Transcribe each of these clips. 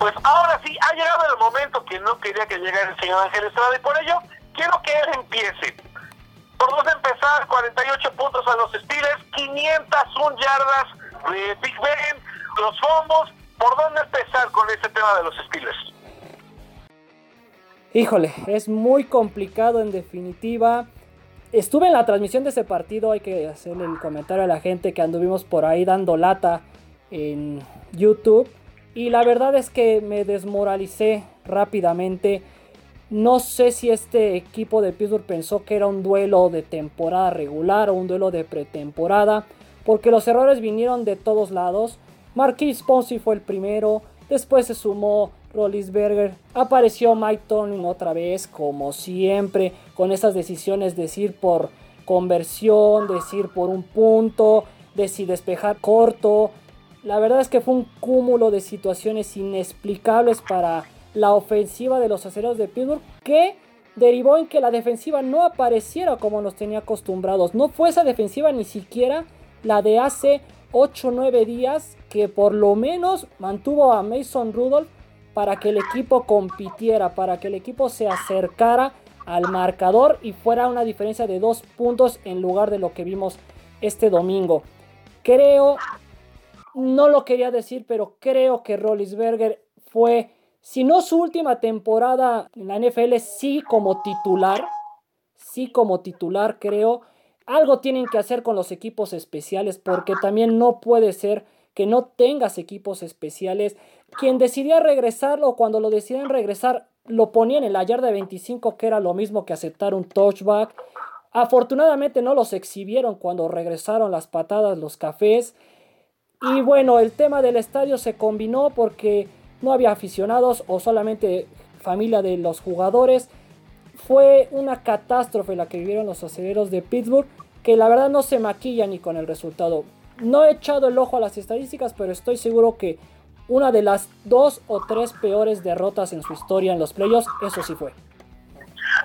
Pues ahora sí, ha llegado el momento que no quería que llegara el señor Ángel Estrada y por ello quiero que él empiece. Por dónde empezar, 48 puntos a los Steelers, 501 yardas de Big Ben, los fomos. ¿Por dónde empezar con ese tema de los Steelers? Híjole, es muy complicado en definitiva. Estuve en la transmisión de ese partido, hay que hacerle el comentario a la gente que anduvimos por ahí dando lata en YouTube. Y la verdad es que me desmoralicé rápidamente. No sé si este equipo de Pittsburgh pensó que era un duelo de temporada regular o un duelo de pretemporada. Porque los errores vinieron de todos lados. Marquis Ponzi fue el primero. Después se sumó Rollisberger. Apareció Mike Tomlin otra vez, como siempre, con esas decisiones de decir por conversión, decir por un punto, de si despejar corto. La verdad es que fue un cúmulo de situaciones inexplicables para la ofensiva de los acereros de Pittsburgh que derivó en que la defensiva no apareciera como nos tenía acostumbrados. No fue esa defensiva ni siquiera la de hace 8 o 9 días que por lo menos mantuvo a Mason Rudolph para que el equipo compitiera, para que el equipo se acercara al marcador y fuera una diferencia de dos puntos en lugar de lo que vimos este domingo. Creo, no lo quería decir, pero creo que Rollisberger fue, si no su última temporada en la NFL, sí como titular, sí como titular creo. Algo tienen que hacer con los equipos especiales porque también no puede ser que no tengas equipos especiales. Quien decidía regresarlo, cuando lo deciden regresar, lo ponían en la yarda 25, que era lo mismo que aceptar un touchback. Afortunadamente no los exhibieron cuando regresaron las patadas, los cafés. Y bueno, el tema del estadio se combinó porque no había aficionados o solamente familia de los jugadores. Fue una catástrofe la que vivieron los aceleros de Pittsburgh, que la verdad no se maquilla ni con el resultado. No he echado el ojo a las estadísticas, pero estoy seguro que una de las dos o tres peores derrotas en su historia en los playoffs, eso sí fue.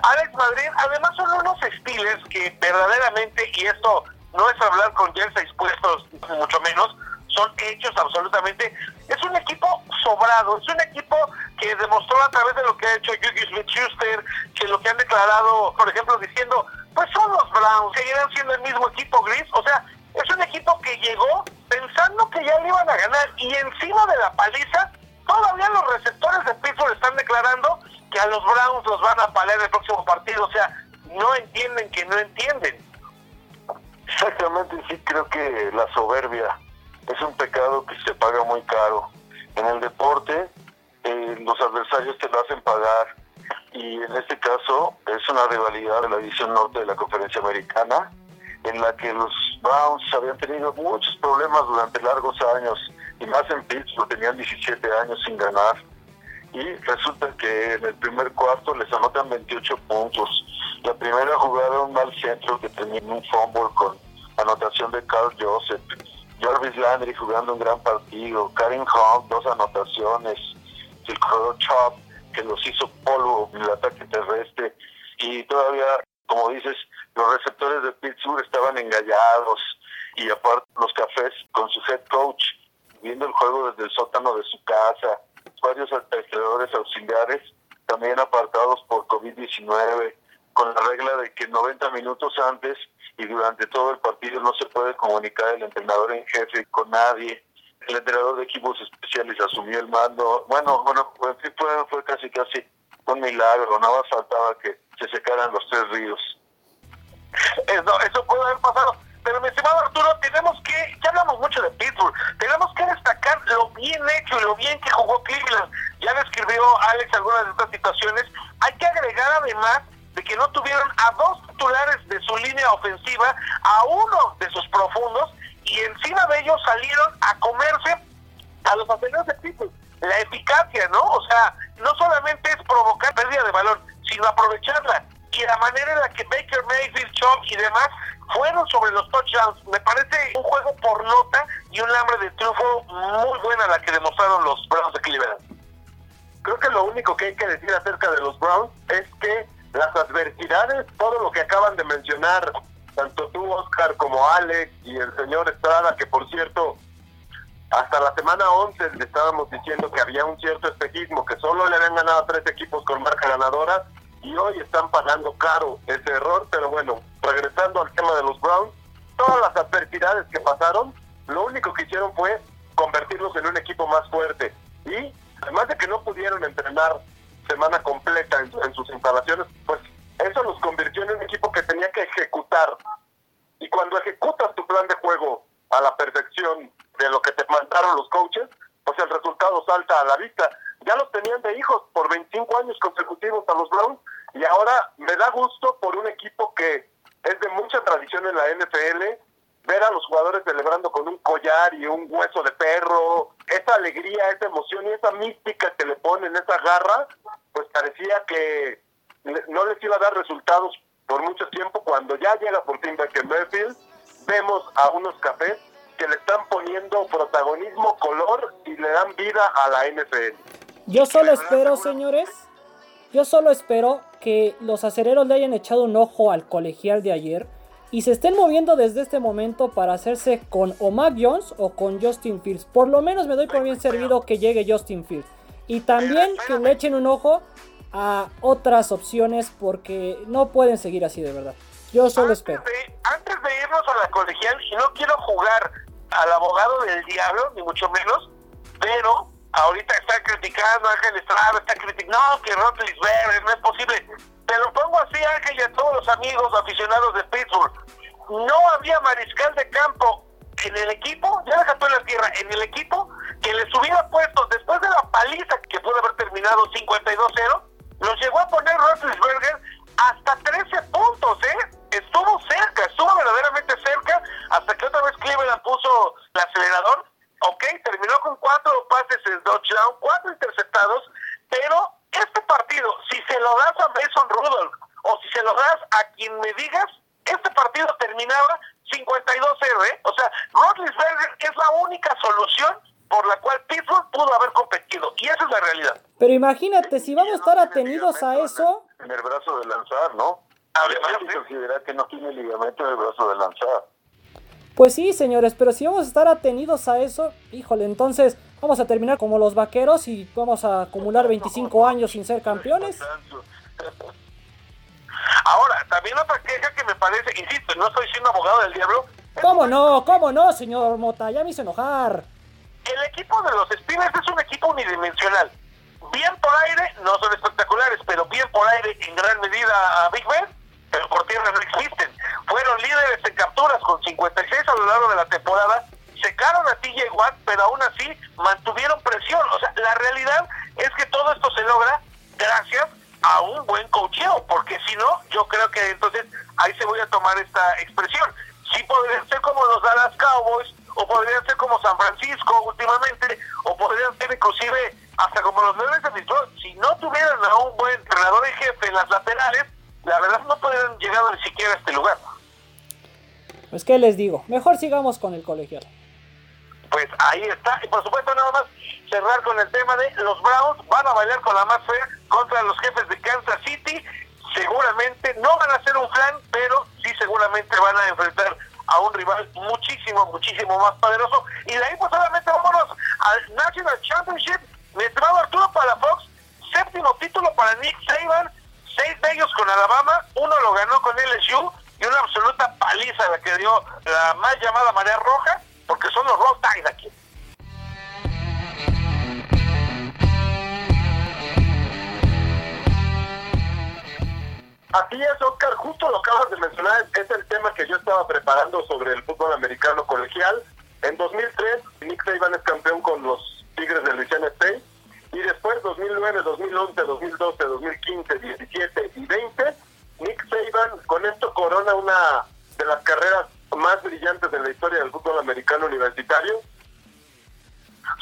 Alex Madrid, además son unos estilos que verdaderamente, y esto no es hablar con jerseys puestos, mucho menos, son hechos absolutamente. Es un equipo sobrado, es un equipo que demostró a través de lo que ha hecho Yugi Smith-Schuster, que lo que han declarado, por ejemplo, diciendo, pues son los Browns, seguirán siendo el mismo equipo gris, o sea, es un equipo que llegó pensando que ya le iban a ganar y encima de la paliza, todavía los receptores de Pittsburgh están declarando que a los Browns los van a paler el próximo partido. O sea, no entienden que no entienden. Exactamente, sí creo que la soberbia es un pecado que se paga muy caro. En el deporte, eh, los adversarios te lo hacen pagar y en este caso es una rivalidad de la división norte de la conferencia americana en la que los Browns habían tenido muchos problemas durante largos años y más en Pittsburgh tenían 17 años sin ganar y resulta que en el primer cuarto les anotan 28 puntos. La primera jugada un mal centro que tenía un fumble con anotación de Carl Joseph. Jarvis Landry jugando un gran partido. Karen Hunt, dos anotaciones. El corredor Chop, que los hizo polvo en el ataque terrestre. Y todavía, como dices, los receptores de Pittsburgh estaban engallados y aparte los cafés con su head coach viendo el juego desde el sótano de su casa, varios entrenadores auxiliares también apartados por COVID-19, con la regla de que 90 minutos antes y durante todo el partido no se puede comunicar el entrenador en jefe con nadie. El entrenador de equipos especiales asumió el mando. Bueno, bueno, fue, fue casi casi un milagro, nada faltaba que se secaran los tres ríos. Eso, eso puede haber pasado. Pero mi estimado Arturo, tenemos que, ya hablamos mucho de Pittsburgh, tenemos que destacar lo bien hecho y lo bien que jugó Cleveland. Ya describió Alex algunas de estas situaciones. Hay que agregar además de que no tuvieron a dos titulares de su línea ofensiva, a uno de sus profundos, y encima de ellos salieron a comerse a los aceleros de. La eficacia, ¿no? O sea, no solamente es provocar pérdida de valor, sino aprovecharla y la manera en la que Baker Mayfield, Chop y demás fueron sobre los touchdowns. Me parece un juego por nota y un hambre de triunfo muy buena la que demostraron los Browns de Cleveland. Creo que lo único que hay que decir acerca de los Browns es que las adversidades, todo lo que acaban de mencionar, tanto tú, Oscar, como Alex y el señor Estrada, que por cierto, hasta la semana 11 le estábamos diciendo que había un cierto espejismo, que solo le habían ganado a tres equipos con marca ganadora y hoy están pagando caro ese error, pero bueno, regresando al tema de los Browns, todas las adversidades que pasaron, lo único que hicieron fue convertirlos en un equipo más fuerte. Y además de que no pudieron entrenar semana completa en, en sus instalaciones, pues eso los convirtió en un equipo que tenía que ejecutar y cuando ejecutas tu plan de juego a la perfección de lo que te mandaron los coaches, pues el resultado salta a la vista. Ya los tenían de hijos por 25 años consecutivos a los Browns y ahora me da gusto por un equipo que es de mucha tradición en la NFL ver a los jugadores celebrando con un collar y un hueso de perro, esa alegría, esa emoción y esa mística que le ponen, esa garra, pues parecía que no les iba a dar resultados por mucho tiempo. Cuando ya llega por fin Baker Mayfield, vemos a unos cafés que le están poniendo protagonismo, color y le dan vida a la NFL. Yo solo espero, señores, yo solo espero que los acereros le hayan echado un ojo al colegial de ayer y se estén moviendo desde este momento para hacerse con o Mac Jones o con Justin Fields. Por lo menos me doy por bien servido que llegue Justin Fields. Y también que le echen un ojo a otras opciones porque no pueden seguir así de verdad. Yo solo espero. antes de irnos a la colegial, y no quiero jugar al abogado del diablo, ni mucho menos, pero ahorita está criticando a Ángel Estrada, está criticando, no, que Rotlisberger, no es posible. Lo pongo así, Ángel, y a todos los amigos aficionados de Pittsburgh. No había mariscal de campo en el equipo, ya deja en la tierra, en el equipo que les hubiera puesto, después de la paliza que pudo haber terminado 52-0, los llegó a poner Rotlisberger hasta 13 puntos, ¿eh? Estuvo cerca, estuvo verdaderamente cerca, hasta que otra vez Cleveland puso el acelerador. Ok, terminó con cuatro pases en touchdown, cuatro interceptados, pero este partido, si se lo das a Mason Rudolph o si se lo das a quien me digas, este partido terminaba 52-0, ¿eh? O sea, Rotlisberger es la única solución por la cual Pittsburgh pudo haber competido. Y esa es la realidad. Pero imagínate, si vamos a estar atenidos a eso... En el brazo de lanzar, ¿no? Además, hay que considerar que no tiene ligamento en el brazo de lanzar. Pues sí, señores, pero si vamos a estar atenidos a eso, híjole, entonces vamos a terminar como los vaqueros y vamos a acumular 25 años sin ser campeones. Ahora, también otra queja que me parece, insisto, no estoy siendo abogado del diablo. ¿Cómo no? ¿Cómo no, señor Mota? Ya me hizo enojar. El equipo de los Steelers es un equipo unidimensional. Bien por aire, no son espectaculares, pero bien por aire en gran medida a Big Ben, pero por tierra no existen. Fueron líderes en capturas con 56 a lo largo de la temporada, secaron a TJ Watt, pero aún así mantuvieron presión. O sea, la realidad es que todo esto se logra gracias a un buen cocheo, porque si no, yo creo que entonces ahí se voy a tomar esta expresión. Sí podrían ser como los Dallas Cowboys, o podrían ser como San Francisco últimamente, o podrían ser inclusive hasta como los Leones de Detroit. Si no tuvieran a un buen entrenador en jefe en las laterales, la verdad no podrían llegar ni siquiera a este lugar. Pues qué les digo, mejor sigamos con el colegial. Pues ahí está, y por supuesto nada más cerrar con el tema de los Browns van a bailar con la más fea contra los jefes de Kansas City. Seguramente no van a ser un plan, pero sí seguramente van a enfrentar a un rival muchísimo, muchísimo más poderoso. Y de ahí pues solamente vámonos al National Championship. Mi estimado Arturo para Fox, séptimo título para Nick Saban, seis de ellos con Alabama, uno lo ganó con LSU y una absoluta paliza la que dio la más llamada marea roja, porque son los Roll Así es, Oscar, justo lo acabas de mencionar, es el tema que yo estaba preparando sobre el fútbol americano colegial. En 2003, Nick Saban es campeón con los Tigres de Louisiana State, y después 2009, 2011, 2012, 2015, 17 y 20, Nick Saban con esto corona una de las carreras más brillantes de la historia del fútbol americano universitario.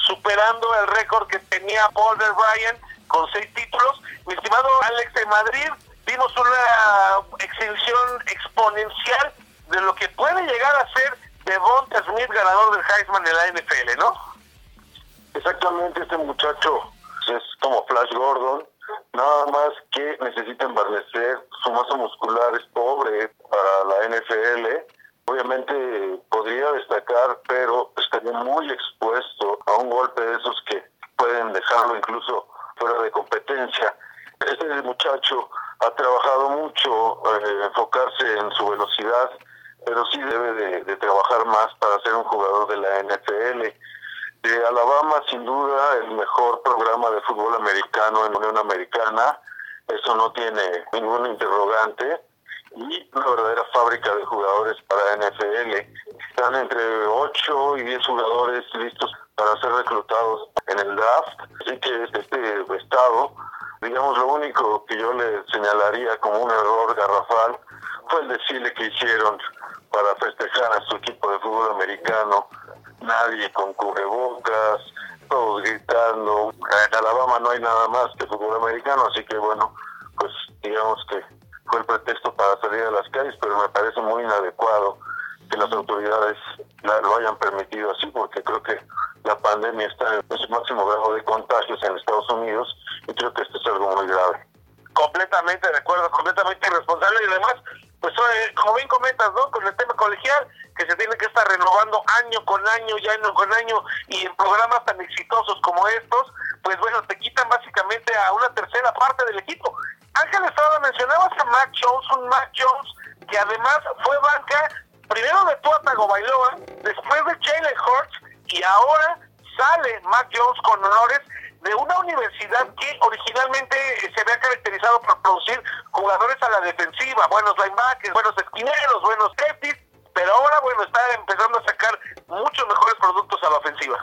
Superando el récord que tenía Paul Ryan con seis títulos. Mi estimado Alex de Madrid, vimos una exhibición exponencial de lo que puede llegar a ser Devonta Smith, ganador del Heisman de la NFL, ¿no? Exactamente, este muchacho es como Flash Gordon, nada más que necesita embarnecer, su masa muscular es pobre para la NFL, obviamente podría destacar, pero estaría muy expuesto un golpe de esos que pueden dejarlo incluso fuera de competencia. Este muchacho ha trabajado mucho, eh, enfocarse en su velocidad, pero sí debe de, trabajar más para ser un jugador de la NFL. De Alabama, sin duda, el mejor programa de fútbol americano en Unión Americana, eso no tiene ningún interrogante, y una verdadera fábrica de jugadores para NFL. Están entre 8 y 10 jugadores listos para ser reclutados en el draft, así que este estado digamos, lo que yo le señalaría como un error garrafal fue el desfile que hicieron para festejar a su equipo de fútbol americano. Nadie con cubrebocas, todos gritando. En Alabama no hay nada más que fútbol americano, así que bueno, pues digamos que fue el pretexto para salir a las calles, pero me parece muy inadecuado que las autoridades lo hayan permitido así, porque creo que la pandemia está en su máximo grado de contagios en Estados Unidos y creo que esto es algo muy grave. Completamente de acuerdo, completamente irresponsable y además, pues eh, como bien comentas, ¿no? Con el tema colegial, que se tiene que estar renovando año con año y año con año y en programas tan exitosos como estos, pues bueno, te quitan básicamente a una tercera parte del equipo. Ángel Estrada, mencionabas a Mac Jones, un Mac Jones que además fue banca primero de Tua Tagovailoa, después de Jalen Hurts y ahora sale Mac Jones con honores de una universidad que originalmente se había caracterizado por producir jugadores a la defensiva, buenos linebackers, buenos esquineros, buenos safeties, pero ahora bueno está empezando a sacar muchos mejores productos a la ofensiva.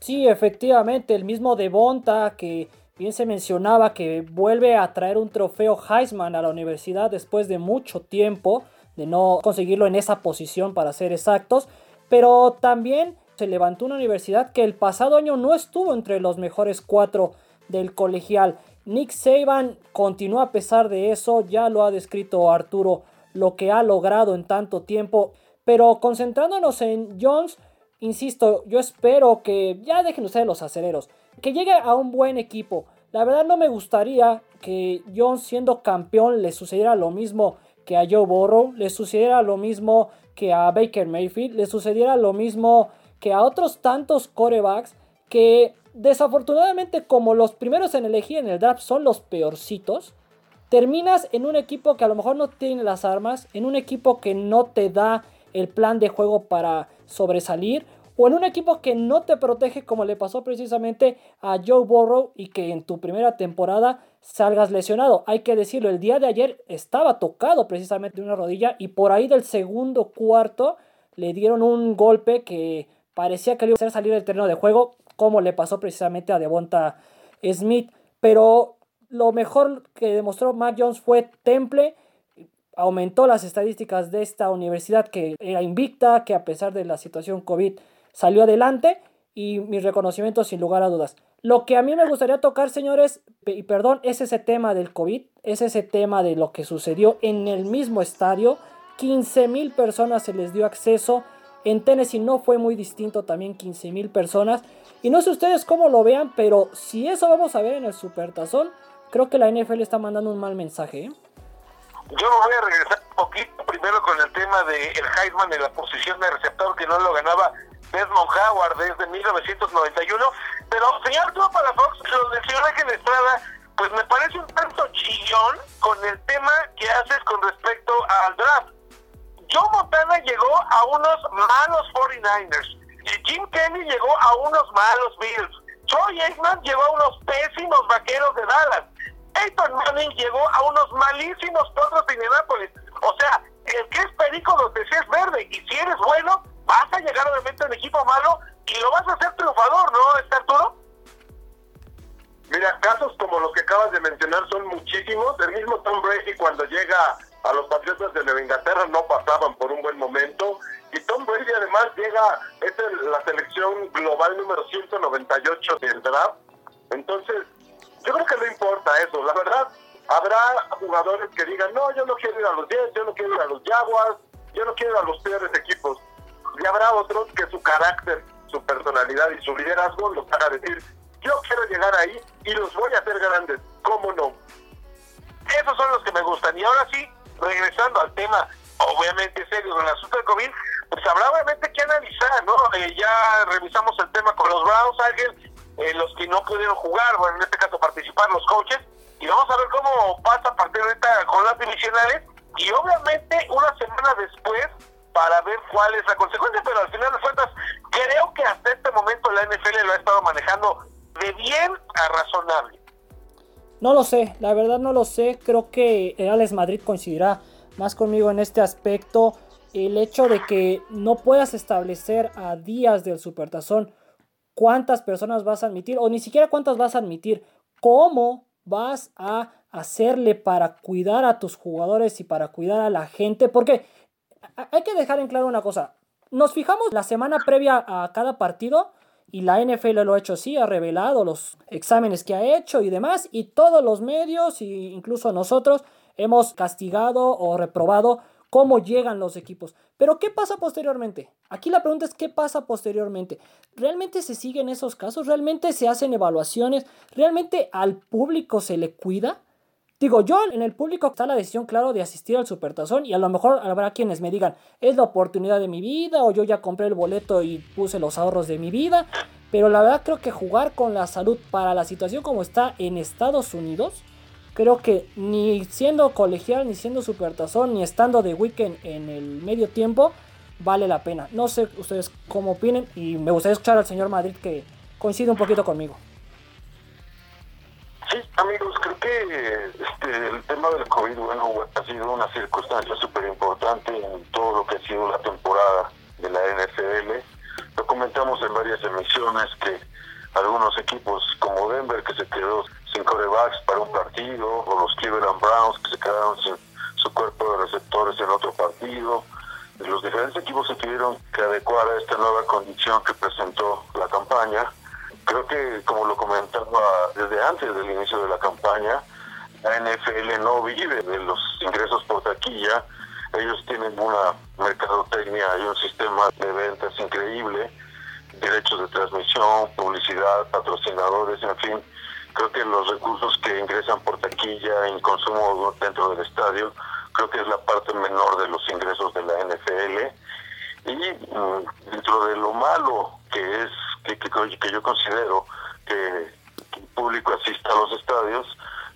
Sí, efectivamente, el mismo Devonta que bien se mencionaba que vuelve a traer un trofeo Heisman a la universidad después de mucho tiempo de no conseguirlo en esa posición para ser exactos, pero también se levantó una universidad que el pasado año no estuvo entre los mejores cuatro del colegial. Nick Saban continúa a pesar de eso, ya lo ha descrito Arturo lo que ha logrado en tanto tiempo, pero concentrándonos en Jones, insisto, yo espero que ya dejen ustedes los aceleros, que llegue a un buen equipo. La verdad no me gustaría que Jones siendo campeón le sucediera lo mismo que a Joe Burrow, le sucediera lo mismo que a Baker Mayfield, le sucediera lo mismo que a otros tantos corebacks que desafortunadamente como los primeros en elegir en el draft son los peorcitos, terminas en un equipo que a lo mejor no tiene las armas, en un equipo que no te da el plan de juego para sobresalir, o en un equipo que no te protege como le pasó precisamente a Joe Burrow y que en tu primera temporada salgas lesionado. Hay que decirlo, el día de ayer estaba tocado precisamente una rodilla y por ahí del segundo cuarto le dieron un golpe que parecía que le iba a hacer salir del terreno de juego, como le pasó precisamente a Devonta Smith. Pero lo mejor que demostró Mac Jones fue Temple. Aumentó las estadísticas de esta universidad que era invicta, que a pesar de la situación COVID salió adelante. Y mi reconocimiento sin lugar a dudas. Lo que a mí me gustaría tocar, señores, y perdón, es ese tema del COVID, es ese tema de lo que sucedió en el mismo estadio. 15 mil personas se les dio acceso en Tennessee no fue muy distinto, también 15 mil personas. Y no sé ustedes cómo lo vean, pero si eso vamos a ver en el Supertazón, creo que la NFL está mandando un mal mensaje. ¿eh? Yo voy a regresar un poquito primero con el tema de el Heisman en la posición de receptor que no lo ganaba Desmond Howard desde 1991. Pero, señor Tuvo para Fox, lo del señor Ángel Estrada, pues me parece un tanto chillón con el tema que haces con respecto llegó a unos malos 49ers. Jim Kelly llegó a unos malos Bills. Troy Aikman llegó a unos pésimos vaqueros de Dallas. Peyton Manning llegó a unos malísimos potros de Indianapolis. O sea, el que es perico donde se es verde. Y si eres bueno, vas a llegar obviamente a un equipo malo y lo vas a hacer triunfador, ¿no, ¿Está Arturo? Mira, casos como los que acabas de mencionar son muchísimos. El mismo Tom Brady cuando llega a los Patriotas de Nueva Inglaterra no pasaban por un buen momento. Y Tom Brady además llega, es la selección global número 198 del draft. Entonces, yo creo que no importa eso. La verdad, habrá jugadores que digan, no, yo no quiero ir a los Jets, yo no quiero ir a los Jaguars, yo no quiero ir a los peores equipos. Y habrá otros que su carácter, su personalidad y su liderazgo los haga decir, yo quiero llegar ahí y los voy a hacer grandes. ¿Cómo no? Esos son los que me gustan. Y ahora sí, regresando al tema, obviamente serio, con el asunto del COVID, pues habrá obviamente que analizar, ¿no? Eh, ya revisamos el tema con los Browns, Ángel, eh, los que no pudieron jugar, bueno, en este caso participar los coaches, y vamos a ver cómo pasa a partir de ahorita con las divisionales, y obviamente una semana después para ver cuál es la consecuencia, pero al final de cuentas creo que hasta este momento la NFL lo ha estado manejando de bien a razonable. No lo sé, la verdad no lo sé, creo que Alex Madrid coincidirá más conmigo en este aspecto. El hecho de que no puedas establecer a días del supertazón cuántas personas vas a admitir, o ni siquiera cuántas vas a admitir, cómo vas a hacerle para cuidar a tus jugadores y para cuidar a la gente, porque hay que dejar en claro una cosa, nos fijamos la semana previa a cada partido y la NFL lo ha hecho así, ha revelado los exámenes que ha hecho y demás, y todos los medios, e incluso nosotros, hemos castigado o reprobado cómo llegan los equipos. Pero ¿qué pasa posteriormente? Aquí la pregunta es ¿qué pasa posteriormente? ¿Realmente se siguen esos casos? ¿Realmente se hacen evaluaciones? ¿Realmente al público se le cuida? Digo, yo en el público está la decisión, claro, de asistir al Supertazón y a lo mejor habrá quienes me digan, es la oportunidad de mi vida o yo ya compré el boleto y puse los ahorros de mi vida, pero la verdad creo que jugar con la salud para la situación como está en Estados Unidos, creo que ni siendo colegial, ni siendo supertazón, ni estando de weekend en el medio tiempo, vale la pena. No sé ustedes cómo opinen y me gustaría escuchar al señor Madrid que coincide un poquito conmigo. Sí, amigos, creo que este, el tema del COVID, bueno, ha sido una circunstancia súper importante en todo lo que ha sido la temporada de la NFL. Lo comentamos en varias emisiones que algunos equipos como Denver que se quedó sin corebacks para un partido, o los Cleveland Browns que se quedaron sin su cuerpo de receptores en otro partido. Los diferentes equipos se tuvieron que adecuar a esta nueva condición que presentó la campaña. Creo que, como lo comentaba desde antes del inicio de la campaña, la NFL no vive de los ingresos por taquilla. Ellos tienen una mercadotecnia y un sistema de ventas increíble, derechos de transmisión, publicidad, patrocinadores, en fin creo que los recursos que ingresan por taquilla en consumo dentro del estadio, creo que es la parte menor de los ingresos de la NFL. Y mm, dentro de lo malo que es, que, yo considero que, el público asista a los estadios,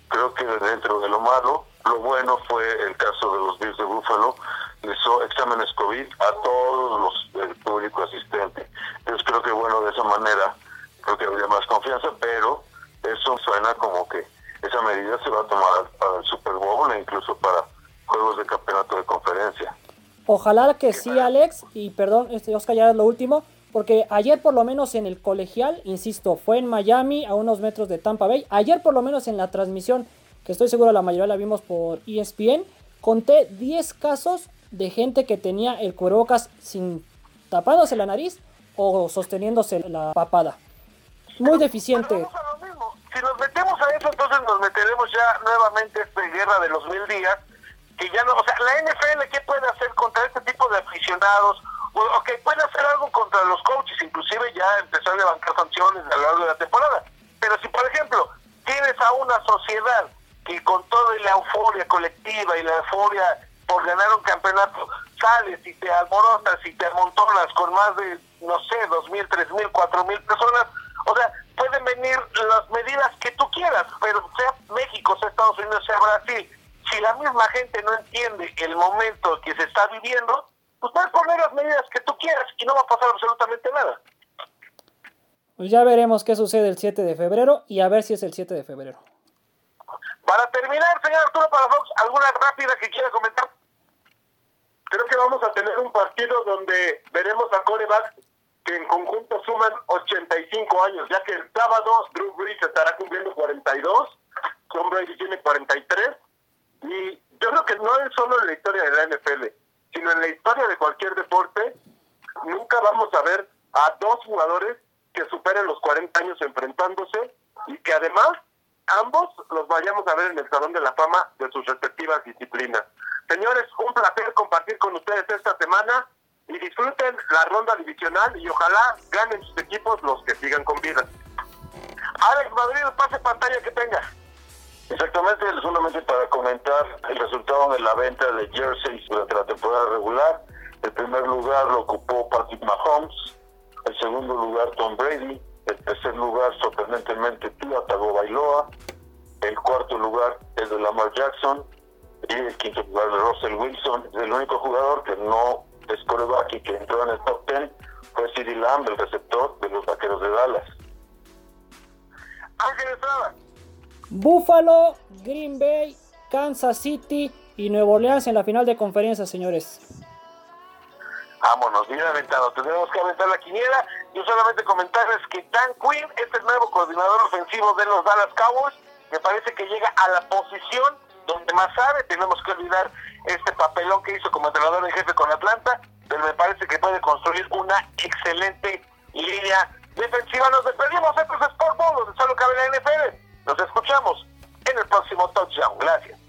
creo que dentro de lo malo, lo bueno fue el caso de los Bills de Búfalo, hizo exámenes COVID a todos los el público asistente. Entonces creo que bueno, de esa manera creo que habría más confianza, pero eso suena como que esa medida se va a tomar para el Super Bowl e incluso para juegos de campeonato de conferencia. Ojalá que sí, Alex, y perdón, este Oscar ya es lo último, porque ayer por lo menos en el colegial, insisto, fue en Miami, a unos metros de Tampa Bay, ayer por lo menos en la transmisión, que estoy seguro la mayoría la vimos por ESPN, conté 10 casos de gente que tenía el cubrebocas sin tapándose la nariz o sosteniéndose la papada. Muy deficiente si nos metemos a eso, entonces nos meteremos ya nuevamente a esta guerra de los mil días, que ya no, o sea, la NFL, ¿qué puede hacer contra este tipo de aficionados? O que puede contra los coaches, inclusive ya empezar a levantar sanciones a lo largo de la temporada. Pero si, por ejemplo, tienes a una sociedad que con toda la euforia colectiva y la euforia por ganar un campeonato, sales y te alborozas y te amontonas con más de, no sé, dos mil, tres mil, cuatro mil personas, o sea, pueden venir las medidas que tú quieras, pero sea México, sea Estados Unidos, sea Brasil, si la misma gente no entiende el momento que se está viviendo, pues puedes poner las medidas que tú quieras y no va a pasar absolutamente nada. Pues ya veremos qué sucede el 7 de febrero y a ver si es el 7 de febrero. Para terminar, señor Arturo Fox, ¿alguna rápida que quiera comentar? Creo que vamos a tener un partido donde veremos a coreback que en conjunto suman 85 años, ya que el sábado Drew Brees estará cumpliendo 42, Tom Brady tiene 43, y yo creo que no es solo en la historia de la NFL, sino en la historia de cualquier deporte, nunca vamos a ver a dos jugadores que superen los 40 años enfrentándose y que además ambos los vayamos a ver en el Salón de la Fama de sus respectivas disciplinas. Señores, un placer compartir con ustedes esta semana y disfruten la ronda divisional y ojalá ganen sus equipos los que sigan con vida. Alex Madrid, pase pantalla que tenga. Exactamente, solamente para comentar el resultado de la venta de jerseys durante la temporada regular. El primer lugar lo ocupó Patrick Mahomes, el segundo lugar Tom Brady, tercer lugar, sorprendentemente, Tua Tagovailoa. El cuarto lugar es de Lamar Jackson. Y el quinto lugar de Russell Wilson. El único jugador que no es coreback y que entró en el top 10 fue CeeDee Lamb, el receptor de los Vaqueros de Dallas. Ángel Estrada. Buffalo, Green Bay, Kansas City y Nuevo Orleans en la final de conferencia, señores. Vámonos, bien aventado. Tenemos que aventar la quiniela. Yo solamente comentarles que Dan Quinn es el nuevo coordinador ofensivo de los Dallas Cowboys. Me parece que llega a la posición donde más sabe. Tenemos que olvidar este papelón que hizo como entrenador en jefe con Atlanta. Pero me parece que puede construir una excelente línea defensiva. Nos despedimos. Esto es Sport Ball, donde solo cabe la NFL. Nos escuchamos en el próximo touchdown. Gracias.